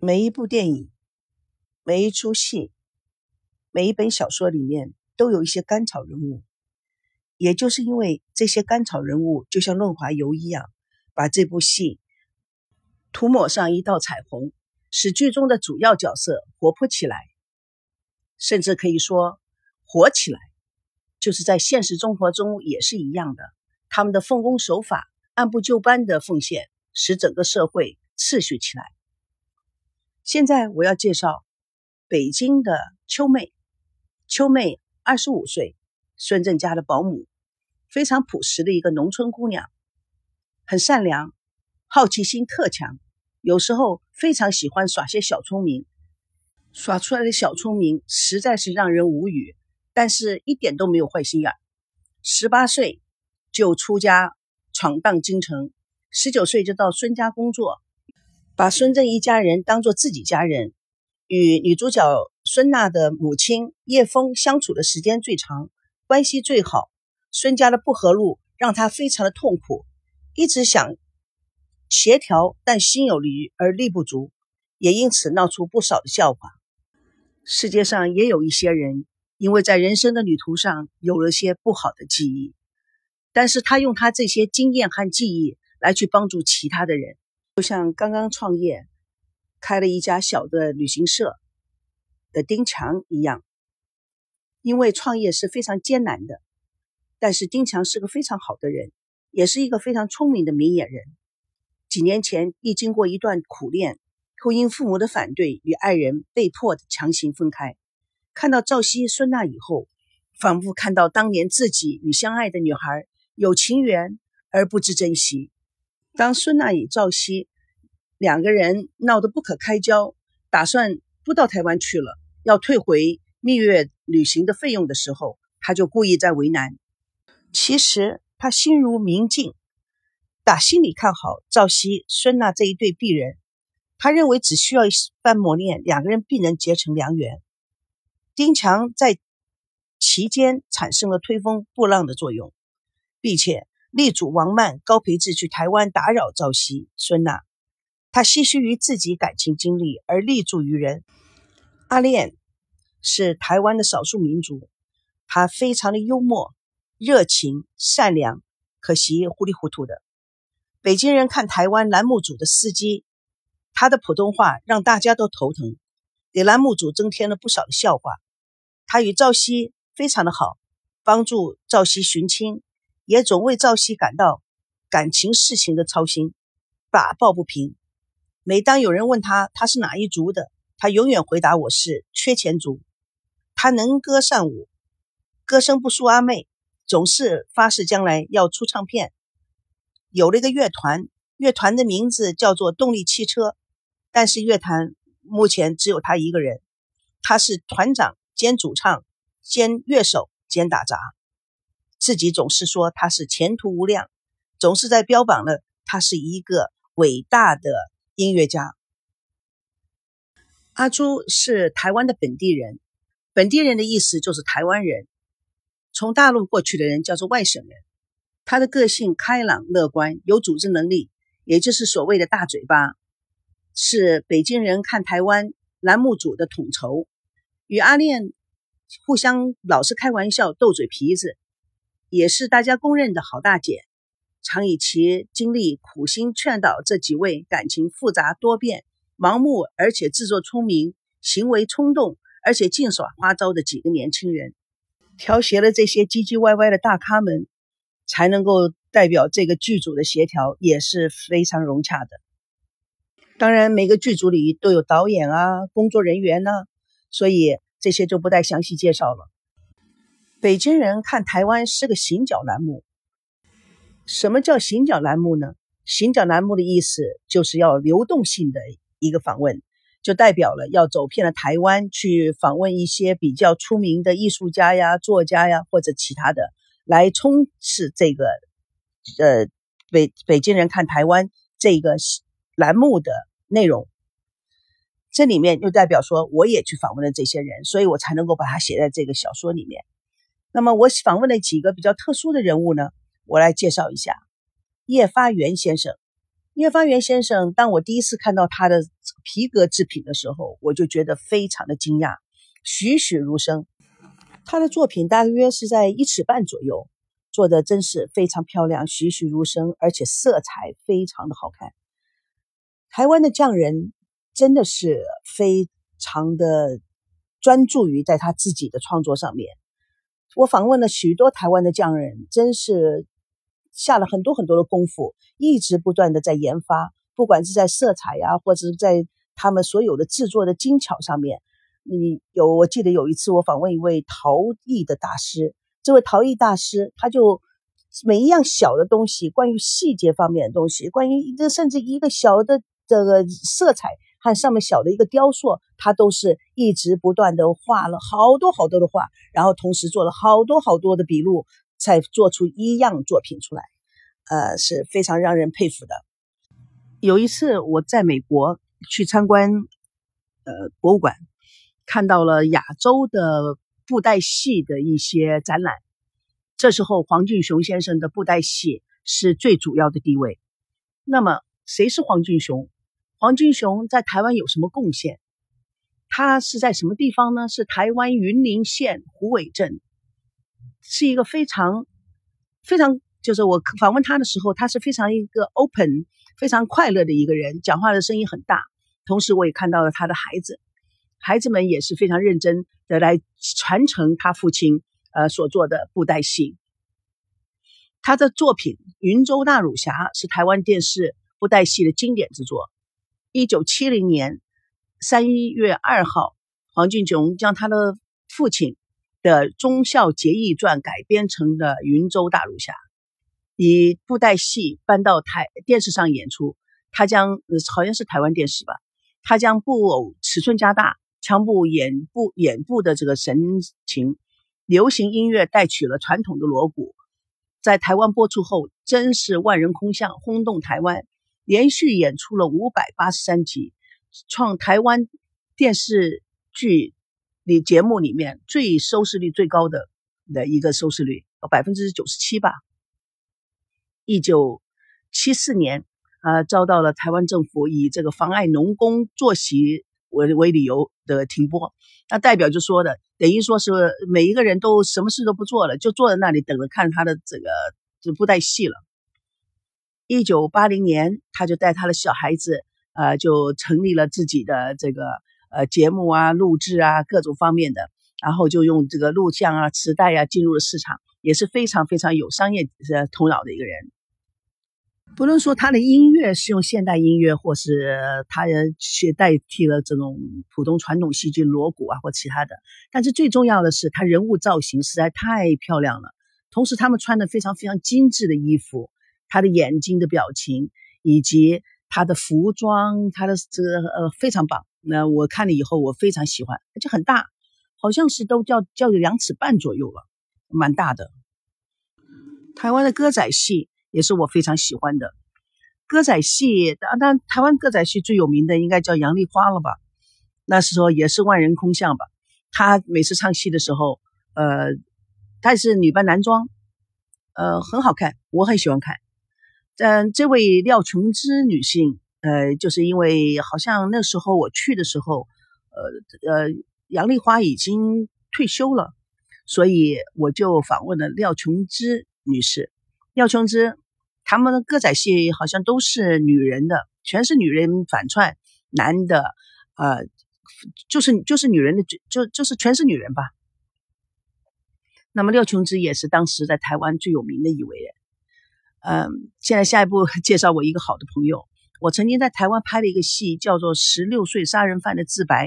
每一部电影、每一出戏、每一本小说里面都有一些甘草人物，也就是因为这些甘草人物就像润滑油一样，把这部戏涂抹上一道彩虹，使剧中的主要角色活泼起来，甚至可以说活起来。就是在现实生活中也是一样的，他们的奉公守法、按部就班的奉献，使整个社会秩序起来。现在我要介绍北京的秋妹。秋妹二十五岁，孙正家的保姆，非常朴实的一个农村姑娘，很善良，好奇心特强，有时候非常喜欢耍些小聪明，耍出来的小聪明实在是让人无语，但是一点都没有坏心眼。十八岁就出家闯荡京城，十九岁就到孙家工作。把孙正一家人当做自己家人，与女主角孙娜的母亲叶枫相处的时间最长，关系最好。孙家的不和路让他非常的痛苦，一直想协调，但心有余而力不足，也因此闹出不少的笑话。世界上也有一些人，因为在人生的旅途上有了些不好的记忆，但是他用他这些经验和记忆来去帮助其他的人。就像刚刚创业，开了一家小的旅行社的丁强一样，因为创业是非常艰难的，但是丁强是个非常好的人，也是一个非常聪明的明眼人。几年前，亦经过一段苦恋，后因父母的反对，与爱人被迫强行分开。看到赵熙、孙娜以后，仿佛看到当年自己与相爱的女孩有情缘而不知珍惜。当孙娜与赵熙两个人闹得不可开交，打算不到台湾去了，要退回蜜月旅行的费用的时候，他就故意在为难。其实他心如明镜，打心里看好赵熙、孙娜这一对璧人。他认为只需要一番磨练，两个人必能结成良缘。丁强在其间产生了推风破浪的作用，并且。力主王曼、高培志去台湾打扰赵熙、孙娜，他唏嘘于自己感情经历而力助于人。阿恋是台湾的少数民族，他非常的幽默、热情、善良，可惜糊里糊涂的。北京人看台湾栏目组的司机，他的普通话让大家都头疼，给栏目组增添了不少的笑话。他与赵熙非常的好，帮助赵熙寻亲。也总为赵熙感到感情事情的操心，把抱不平。每当有人问他他是哪一族的，他永远回答我是缺钱族。他能歌善舞，歌声不输阿妹，总是发誓将来要出唱片。有了一个乐团，乐团的名字叫做动力汽车，但是乐团目前只有他一个人，他是团长兼主唱兼乐手兼打杂。自己总是说他是前途无量，总是在标榜了他是一个伟大的音乐家。阿朱是台湾的本地人，本地人的意思就是台湾人，从大陆过去的人叫做外省人。他的个性开朗乐观，有组织能力，也就是所谓的大嘴巴，是北京人看台湾栏目组的统筹，与阿恋互相老是开玩笑斗嘴皮子。也是大家公认的好大姐，常以其经历苦心劝导这几位感情复杂多变、盲目而且自作聪明、行为冲动而且尽耍花招的几个年轻人，调协了这些唧唧歪歪的大咖们，才能够代表这个剧组的协调也是非常融洽的。当然，每个剧组里都有导演啊、工作人员呢，所以这些就不再详细介绍了。北京人看台湾是个行脚栏目。什么叫行脚栏目呢？行脚栏目的意思就是要流动性的一个访问，就代表了要走遍了台湾去访问一些比较出名的艺术家呀、作家呀或者其他的，来充实这个呃北北京人看台湾这个栏目的内容。这里面就代表说我也去访问了这些人，所以我才能够把它写在这个小说里面。那么我访问了几个比较特殊的人物呢？我来介绍一下叶发源先生。叶发源先生，当我第一次看到他的皮革制品的时候，我就觉得非常的惊讶，栩栩如生。他的作品大约是在一尺半左右，做的真是非常漂亮，栩栩如生，而且色彩非常的好看。台湾的匠人真的是非常的专注于在他自己的创作上面。我访问了许多台湾的匠人，真是。下了很多很多的功夫，一直不断的在研发，不管是在色彩呀，或者是在他们所有的制作的精巧上面。你有，我记得有一次我访问一位陶艺的大师，这位陶艺大师他就每一样小的东西，关于细节方面的东西，关于一个甚至一个小的这个色彩和上面小的一个雕塑，他都是一直不断的画了好多好多的画，然后同时做了好多好多的笔录。才做出一样作品出来，呃，是非常让人佩服的。有一次我在美国去参观，呃，博物馆，看到了亚洲的布袋戏的一些展览。这时候黄俊雄先生的布袋戏是最主要的地位。那么谁是黄俊雄？黄俊雄在台湾有什么贡献？他是在什么地方呢？是台湾云林县虎尾镇。是一个非常非常，就是我访问他的时候，他是非常一个 open、非常快乐的一个人，讲话的声音很大。同时，我也看到了他的孩子，孩子们也是非常认真的来传承他父亲呃所做的布袋戏。他的作品《云州大儒侠》是台湾电视布袋戏的经典之作。一九七零年三月二号，黄俊雄将他的父亲。的《忠孝节义传》改编成的《云州大儒侠》，以布袋戏搬到台电视上演出。他将好像是台湾电视吧，他将布偶尺寸加大，腔部眼部眼部的这个神情，流行音乐带取了传统的锣鼓，在台湾播出后，真是万人空巷，轰动台湾，连续演出了五百八十三集，创台湾电视剧。里节目里面最收视率最高的的一个收视率，百分之九十七吧。一九七四年，啊，遭到了台湾政府以这个妨碍农工作息为为理由的停播。那代表就说的，等于说是每一个人都什么事都不做了，就坐在那里等着看他的这个这布袋戏了。一九八零年，他就带他的小孩子，呃，就成立了自己的这个。呃，节目啊，录制啊，各种方面的，然后就用这个录像啊、磁带啊进入了市场，也是非常非常有商业呃头脑的一个人。不论说他的音乐是用现代音乐，或是他去代替了这种普通传统戏剧锣鼓啊或其他的，但是最重要的是他人物造型实在太漂亮了。同时，他们穿的非常非常精致的衣服，他的眼睛的表情以及他的服装，他的这呃非常棒。那我看了以后，我非常喜欢，而且很大，好像是都叫叫有两尺半左右了，蛮大的。台湾的歌仔戏也是我非常喜欢的。歌仔戏，当然台湾歌仔戏最有名的应该叫杨丽花了吧？那时候也是万人空巷吧。她每次唱戏的时候，呃，她是女扮男装，呃，很好看，我很喜欢看。嗯，这位廖琼枝女性。呃，就是因为好像那时候我去的时候，呃呃，杨丽花已经退休了，所以我就访问了廖琼枝女士。廖琼枝，他们的歌仔戏好像都是女人的，全是女人反串男的，呃，就是就是女人的，就就是全是女人吧。那么廖琼枝也是当时在台湾最有名的一位人。嗯，现在下一步 介绍我一个好的朋友。我曾经在台湾拍了一个戏，叫做《十六岁杀人犯的自白》。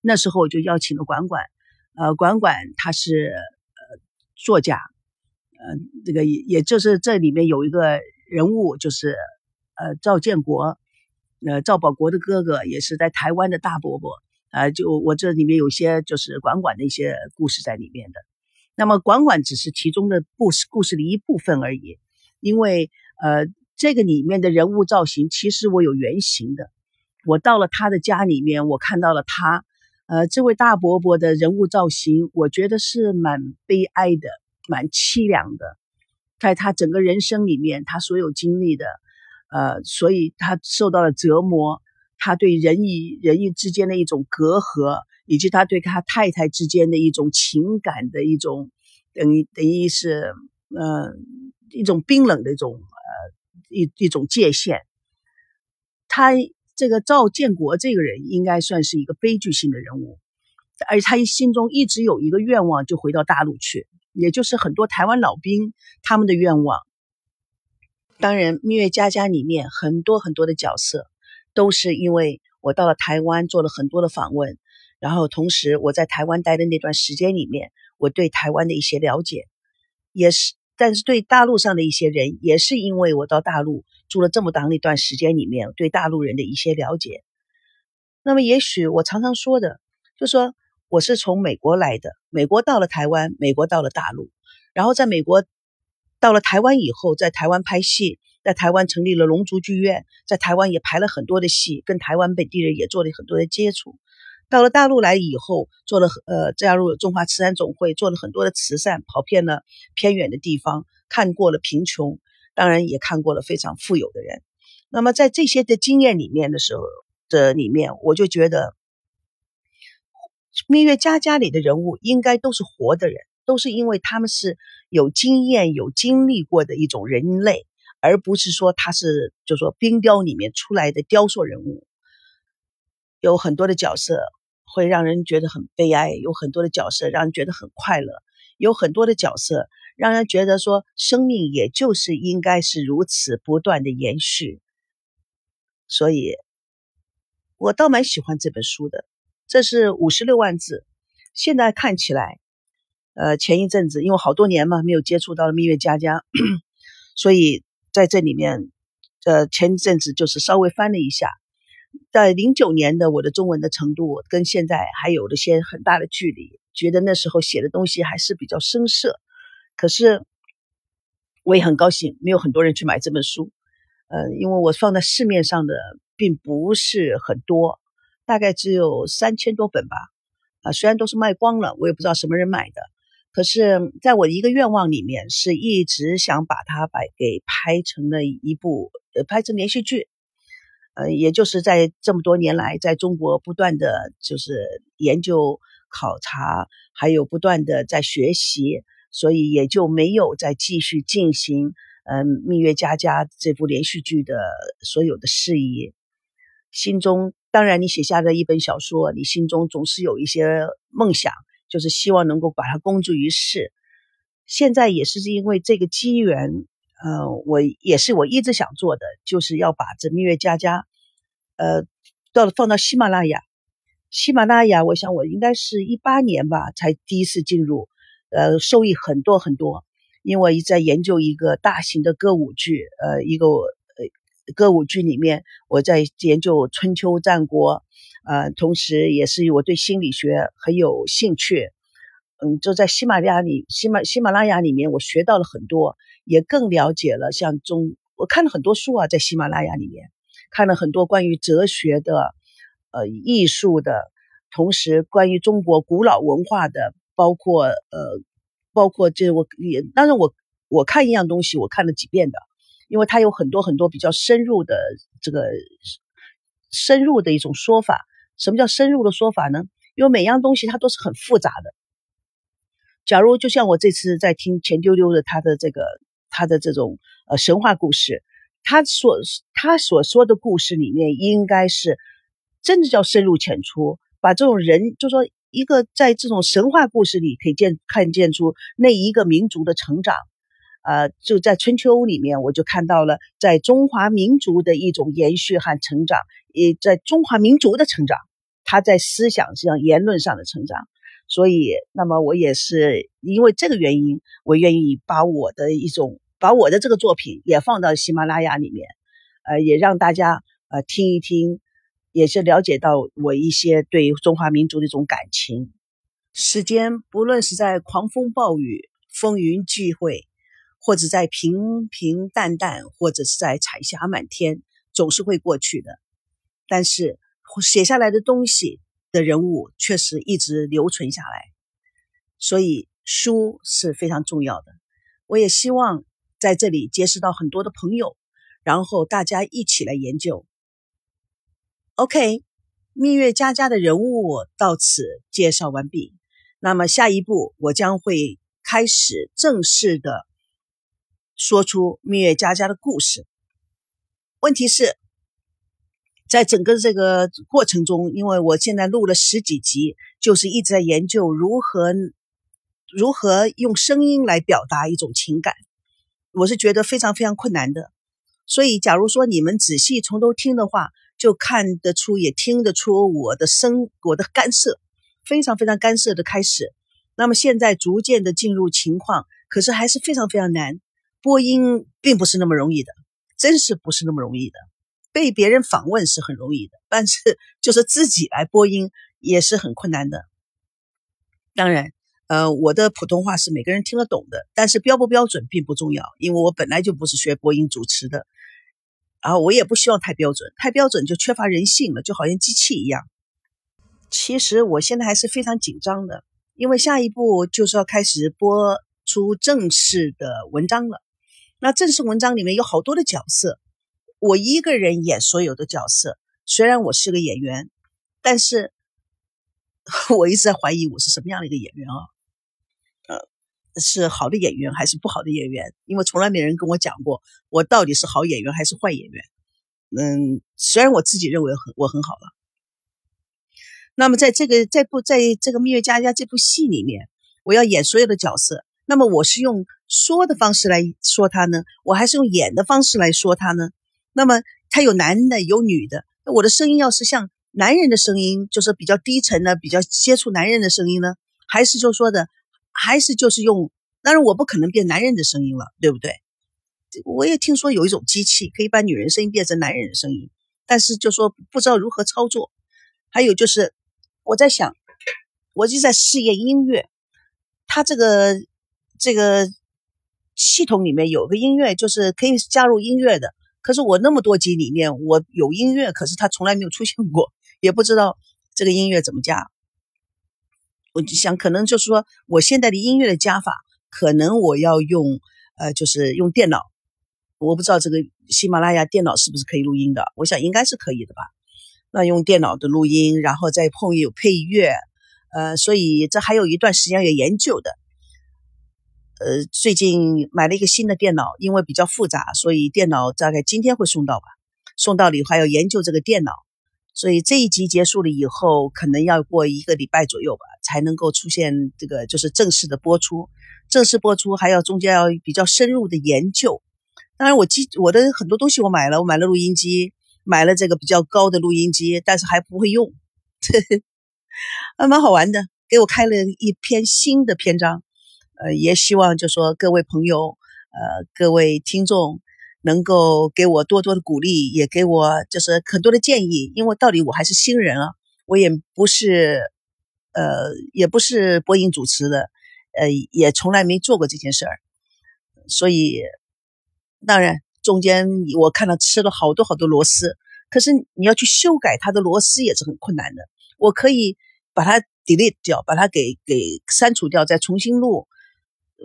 那时候我就邀请了管管，呃，管管他是呃作家，呃，这个也也就是这里面有一个人物，就是呃赵建国，呃赵保国的哥哥，也是在台湾的大伯伯。呃，就我这里面有些就是管管的一些故事在里面的。那么管管只是其中的故事故事的一部分而已，因为呃。这个里面的人物造型，其实我有原型的。我到了他的家里面，我看到了他，呃，这位大伯伯的人物造型，我觉得是蛮悲哀的，蛮凄凉的。在他整个人生里面，他所有经历的，呃，所以他受到了折磨，他对人与人与之间的一种隔阂，以及他对他太太之间的一种情感的一种，等于等于是呃一种冰冷的一种呃一一种界限。他这个赵建国这个人应该算是一个悲剧性的人物，而他心中一直有一个愿望，就回到大陆去，也就是很多台湾老兵他们的愿望。当然，《蜜月佳佳》里面很多很多的角色，都是因为我到了台湾做了很多的访问，然后同时我在台湾待的那段时间里面，我对台湾的一些了解，也是，但是对大陆上的一些人，也是因为我到大陆住了这么长一段时间里面，对大陆人的一些了解。那么，也许我常常说的，就说我是从美国来的，美国到了台湾，美国到了大陆，然后在美国。到了台湾以后，在台湾拍戏，在台湾成立了龙族剧院，在台湾也排了很多的戏，跟台湾本地人也做了很多的接触。到了大陆来以后，做了呃加入中华慈善总会，做了很多的慈善，跑遍了偏远的地方，看过了贫穷，当然也看过了非常富有的人。那么在这些的经验里面的时候的里面，我就觉得《蜜月佳佳》里的人物应该都是活的人。都是因为他们是有经验、有经历过的一种人类，而不是说他是就说冰雕里面出来的雕塑人物。有很多的角色会让人觉得很悲哀，有很多的角色让人觉得很快乐，有很多的角色让人觉得说生命也就是应该是如此不断的延续。所以，我倒蛮喜欢这本书的。这是五十六万字，现在看起来。呃，前一阵子因为好多年嘛，没有接触到了蜜月佳佳，所以在这里面，呃，前一阵子就是稍微翻了一下，在零九年的我的中文的程度跟现在还有了些很大的距离，觉得那时候写的东西还是比较生涩。可是我也很高兴，没有很多人去买这本书，呃，因为我放在市面上的并不是很多，大概只有三千多本吧，啊，虽然都是卖光了，我也不知道什么人买的。可是，在我一个愿望里面，是一直想把它摆给拍成了一部呃，拍成连续剧。呃，也就是在这么多年来，在中国不断的就是研究考察，还有不断的在学习，所以也就没有再继续进行嗯《蜜月佳佳》这部连续剧的所有的事宜。心中当然，你写下的一本小说，你心中总是有一些梦想。就是希望能够把它公诸于世。现在也是因为这个机缘，呃，我也是我一直想做的，就是要把这蜜月佳佳，呃，到了放到喜马拉雅。喜马拉雅，我想我应该是一八年吧，才第一次进入，呃，受益很多很多。因为在研究一个大型的歌舞剧，呃，一个呃歌舞剧里面，我在研究春秋战国。呃，同时也是我对心理学很有兴趣，嗯，就在喜马拉雅里，喜马喜马拉雅里面，我学到了很多，也更了解了像中，我看了很多书啊，在喜马拉雅里面看了很多关于哲学的，呃，艺术的，同时关于中国古老文化的，包括呃，包括这我也，当然我我看一样东西，我看了几遍的，因为它有很多很多比较深入的这个深入的一种说法。什么叫深入的说法呢？因为每样东西它都是很复杂的。假如就像我这次在听钱丢丢的他的这个他的这种呃神话故事，他所他所说的故事里面，应该是真的叫深入浅出，把这种人就说一个在这种神话故事里可以见看见出那一个民族的成长。呃，就在春秋里面，我就看到了在中华民族的一种延续和成长，也在中华民族的成长，他在思想上、言论上的成长。所以，那么我也是因为这个原因，我愿意把我的一种，把我的这个作品也放到喜马拉雅里面，呃，也让大家呃听一听，也是了解到我一些对中华民族的一种感情。时间不论是在狂风暴雨、风云际会。或者在平平淡淡，或者是在彩霞满天，总是会过去的。但是写下来的东西的人物，确实一直留存下来。所以书是非常重要的。我也希望在这里结识到很多的朋友，然后大家一起来研究。OK，蜜月佳佳的人物到此介绍完毕。那么下一步，我将会开始正式的说出蜜月佳佳的故事。问题是，在整个这个过程中，因为我现在录了十几集，就是一直在研究如何如何用声音来表达一种情感，我是觉得非常非常困难的。所以，假如说你们仔细从头听的话，就看得出也听得出我的声我的干涉。非常非常干涉的开始，那么现在逐渐的进入情况，可是还是非常非常难。播音并不是那么容易的，真是不是那么容易的。被别人访问是很容易的，但是 就是自己来播音也是很困难的。当然，呃，我的普通话是每个人听得懂的，但是标不标准并不重要，因为我本来就不是学播音主持的，然后我也不希望太标准，太标准就缺乏人性了，就好像机器一样。其实我现在还是非常紧张的，因为下一步就是要开始播出正式的文章了。那正式文章里面有好多的角色，我一个人演所有的角色。虽然我是个演员，但是 我一直在怀疑我是什么样的一个演员啊？是好的演员还是不好的演员？因为从来没人跟我讲过我到底是好演员还是坏演员。嗯，虽然我自己认为很我很好了。那么，在这个在部在这个《蜜月佳佳》这部戏里面，我要演所有的角色。那么，我是用说的方式来说他呢，我还是用演的方式来说他呢？那么，他有男的，有女的。我的声音要是像男人的声音，就是比较低沉的，比较接触男人的声音呢？还是就说的，还是就是用？当然，我不可能变男人的声音了，对不对？我也听说有一种机器可以把女人声音变成男人的声音，但是就说不知道如何操作。还有就是。我在想，我就在试验音乐。它这个这个系统里面有个音乐，就是可以加入音乐的。可是我那么多集里面，我有音乐，可是它从来没有出现过，也不知道这个音乐怎么加。我就想，可能就是说，我现在的音乐的加法，可能我要用呃，就是用电脑。我不知道这个喜马拉雅电脑是不是可以录音的？我想应该是可以的吧。那用电脑的录音，然后再碰有配乐，呃，所以这还有一段时间要研究的。呃，最近买了一个新的电脑，因为比较复杂，所以电脑大概今天会送到吧。送到里还要研究这个电脑，所以这一集结束了以后，可能要过一个礼拜左右吧，才能够出现这个就是正式的播出。正式播出还要中间要比较深入的研究。当然，我机我的很多东西我买了，我买了录音机。买了这个比较高的录音机，但是还不会用，呵 呵还蛮好玩的。给我开了一篇新的篇章，呃，也希望就说各位朋友，呃，各位听众能够给我多多的鼓励，也给我就是很多的建议。因为到底我还是新人啊，我也不是，呃，也不是播音主持的，呃，也从来没做过这件事儿，所以当然。中间我看到吃了好多好多螺丝，可是你要去修改它的螺丝也是很困难的。我可以把它 delete 掉，把它给给删除掉，再重新录。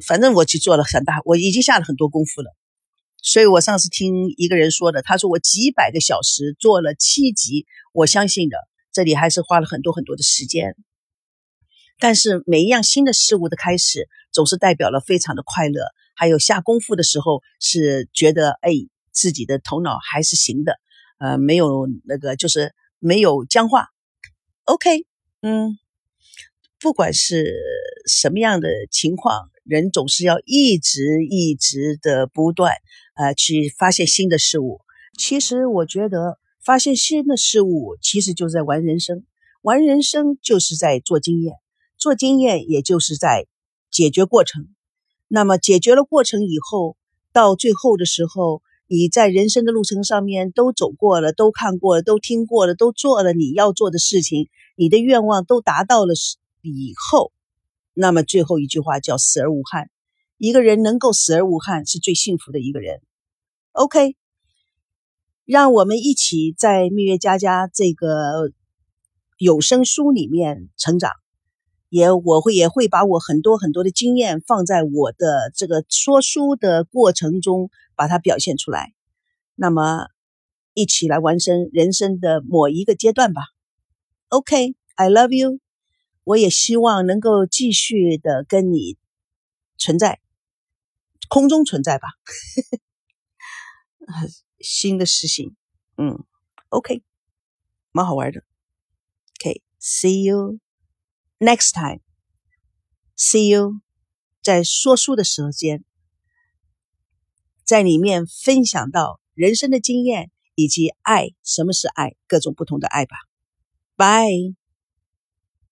反正我去做了很大，我已经下了很多功夫了。所以我上次听一个人说的，他说我几百个小时做了七集，我相信的。这里还是花了很多很多的时间。但是每一样新的事物的开始，总是代表了非常的快乐。还有下功夫的时候，是觉得哎，自己的头脑还是行的，呃，没有那个，就是没有僵化。OK，嗯，不管是什么样的情况，人总是要一直一直的不断，呃，去发现新的事物。其实我觉得，发现新的事物，其实就是在玩人生，玩人生就是在做经验，做经验也就是在解决过程。那么解决了过程以后，到最后的时候，你在人生的路程上面都走过了，都看过了，都听过了，都做了你要做的事情，你的愿望都达到了以后，那么最后一句话叫死而无憾。一个人能够死而无憾，是最幸福的一个人。OK，让我们一起在蜜月佳佳这个有声书里面成长。也我会也会把我很多很多的经验放在我的这个说书的过程中，把它表现出来。那么一起来完成人生的某一个阶段吧。OK，I love you。我也希望能够继续的跟你存在，空中存在吧。新的事情，嗯，OK，蛮好玩的。OK，see you next time。See you，在说书的时间，在里面分享到人生的经验以及爱，什么是爱，各种不同的爱吧。Bye。